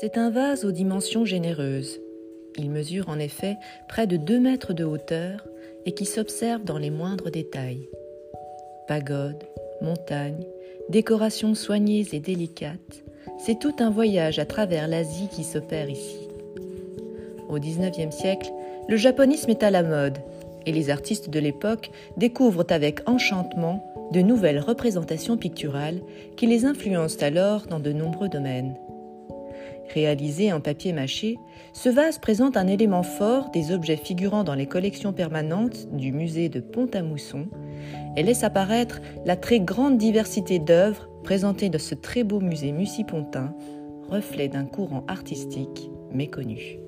C'est un vase aux dimensions généreuses. Il mesure en effet près de 2 mètres de hauteur et qui s'observe dans les moindres détails. Pagodes, montagnes, décorations soignées et délicates, c'est tout un voyage à travers l'Asie qui s'opère ici. Au XIXe siècle, le japonisme est à la mode et les artistes de l'époque découvrent avec enchantement de nouvelles représentations picturales qui les influencent alors dans de nombreux domaines. Réalisé en papier mâché, ce vase présente un élément fort des objets figurant dans les collections permanentes du musée de Pont-à-Mousson et laisse apparaître la très grande diversité d'œuvres présentées dans ce très beau musée mucipontain, reflet d'un courant artistique méconnu.